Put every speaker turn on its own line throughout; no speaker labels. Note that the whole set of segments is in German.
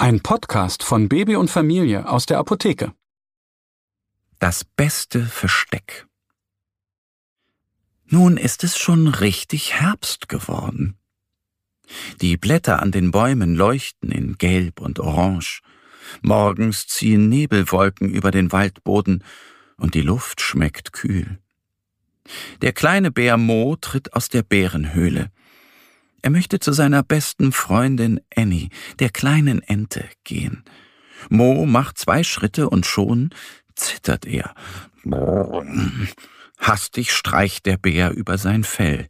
Ein Podcast von Baby und Familie aus der Apotheke.
Das beste Versteck. Nun ist es schon richtig Herbst geworden. Die Blätter an den Bäumen leuchten in Gelb und Orange. Morgens ziehen Nebelwolken über den Waldboden und die Luft schmeckt kühl. Der kleine Bär Mo tritt aus der Bärenhöhle. Er möchte zu seiner besten Freundin Annie, der kleinen Ente, gehen. Mo macht zwei Schritte und schon zittert er. Hastig streicht der Bär über sein Fell.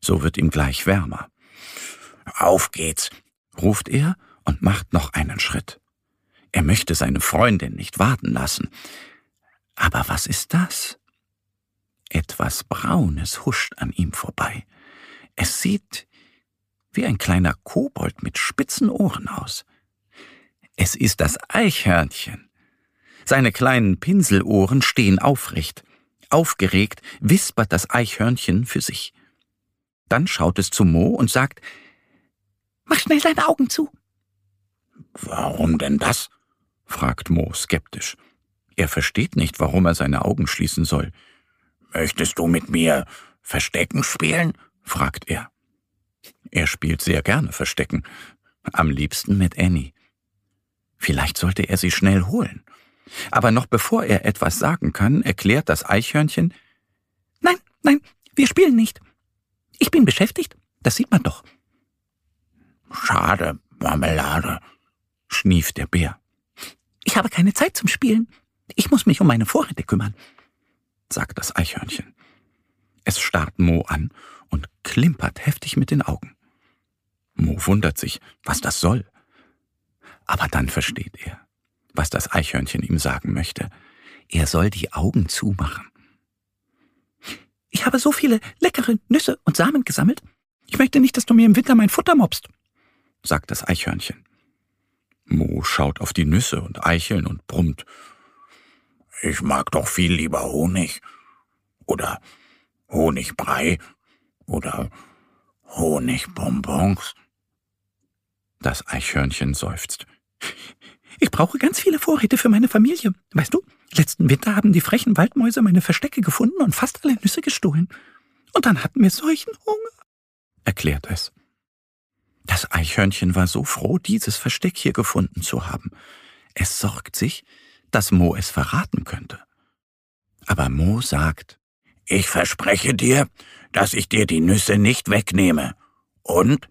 So wird ihm gleich wärmer. Auf geht's, ruft er und macht noch einen Schritt. Er möchte seine Freundin nicht warten lassen. Aber was ist das? Etwas Braunes huscht an ihm vorbei. Es sieht wie ein kleiner Kobold mit spitzen Ohren aus. Es ist das Eichhörnchen. Seine kleinen Pinselohren stehen aufrecht. Aufgeregt wispert das Eichhörnchen für sich. Dann schaut es zu Mo und sagt, Mach schnell deine Augen zu. Warum denn das? fragt Mo skeptisch. Er versteht nicht, warum er seine Augen schließen soll. Möchtest du mit mir Verstecken spielen? fragt er. Er spielt sehr gerne Verstecken, am liebsten mit Annie. Vielleicht sollte er sie schnell holen. Aber noch bevor er etwas sagen kann, erklärt das Eichhörnchen Nein, nein, wir spielen nicht. Ich bin beschäftigt, das sieht man doch. Schade, Marmelade, schnieft der Bär. Ich habe keine Zeit zum Spielen. Ich muss mich um meine Vorräte kümmern, sagt das Eichhörnchen. Es starrt Mo an und klimpert heftig mit den Augen. Mo wundert sich, was das soll. Aber dann versteht er, was das Eichhörnchen ihm sagen möchte. Er soll die Augen zumachen. Ich habe so viele leckere Nüsse und Samen gesammelt. Ich möchte nicht, dass du mir im Winter mein Futter mobst sagt das Eichhörnchen. Mo schaut auf die Nüsse und Eicheln und brummt. Ich mag doch viel lieber Honig. Oder Honigbrei. Oder Honigbonbons. Das Eichhörnchen seufzt. Ich brauche ganz viele Vorräte für meine Familie. Weißt du, letzten Winter haben die frechen Waldmäuse meine Verstecke gefunden und fast alle Nüsse gestohlen. Und dann hatten wir solchen Hunger, erklärt es. Das Eichhörnchen war so froh, dieses Versteck hier gefunden zu haben. Es sorgt sich, dass Mo es verraten könnte. Aber Mo sagt, ich verspreche dir, dass ich dir die Nüsse nicht wegnehme und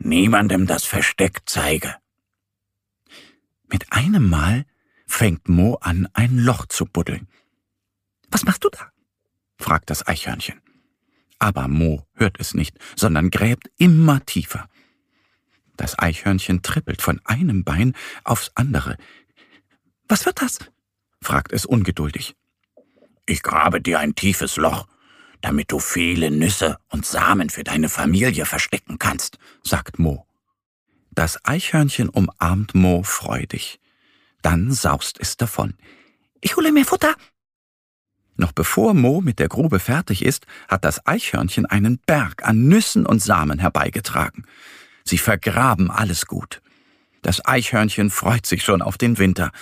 niemandem das Versteck zeige. Mit einem Mal fängt Mo an, ein Loch zu buddeln. Was machst du da? fragt das Eichhörnchen. Aber Mo hört es nicht, sondern gräbt immer tiefer. Das Eichhörnchen trippelt von einem Bein aufs andere. Was wird das? fragt es ungeduldig. Ich grabe dir ein tiefes Loch, damit du viele Nüsse und Samen für deine Familie verstecken kannst, sagt Mo. Das Eichhörnchen umarmt Mo freudig. Dann saust es davon. Ich hole mir Futter. Noch bevor Mo mit der Grube fertig ist, hat das Eichhörnchen einen Berg an Nüssen und Samen herbeigetragen. Sie vergraben alles gut. Das Eichhörnchen freut sich schon auf den Winter,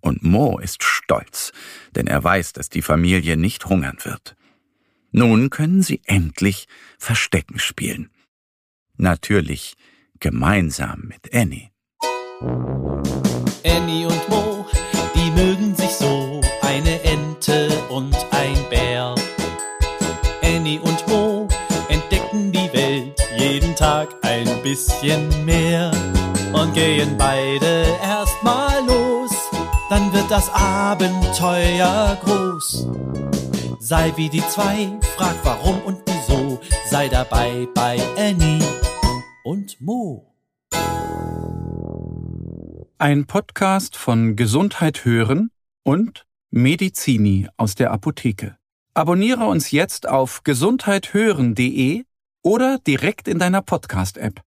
und Mo ist stolz, denn er weiß, dass die Familie nicht hungern wird. Nun können sie endlich Verstecken spielen. Natürlich gemeinsam mit Annie.
Annie und Mo, die mögen sich so, eine Ente und ein Bär. Annie und Mo entdecken die Welt jeden Tag ein bisschen mehr und gehen beide erstmal los, dann wird das Abenteuer groß. Sei wie die zwei, frag warum und wieso, sei dabei bei Annie und Mo.
Ein Podcast von Gesundheit hören und Medizini aus der Apotheke. Abonniere uns jetzt auf gesundheithören.de oder direkt in deiner Podcast-App.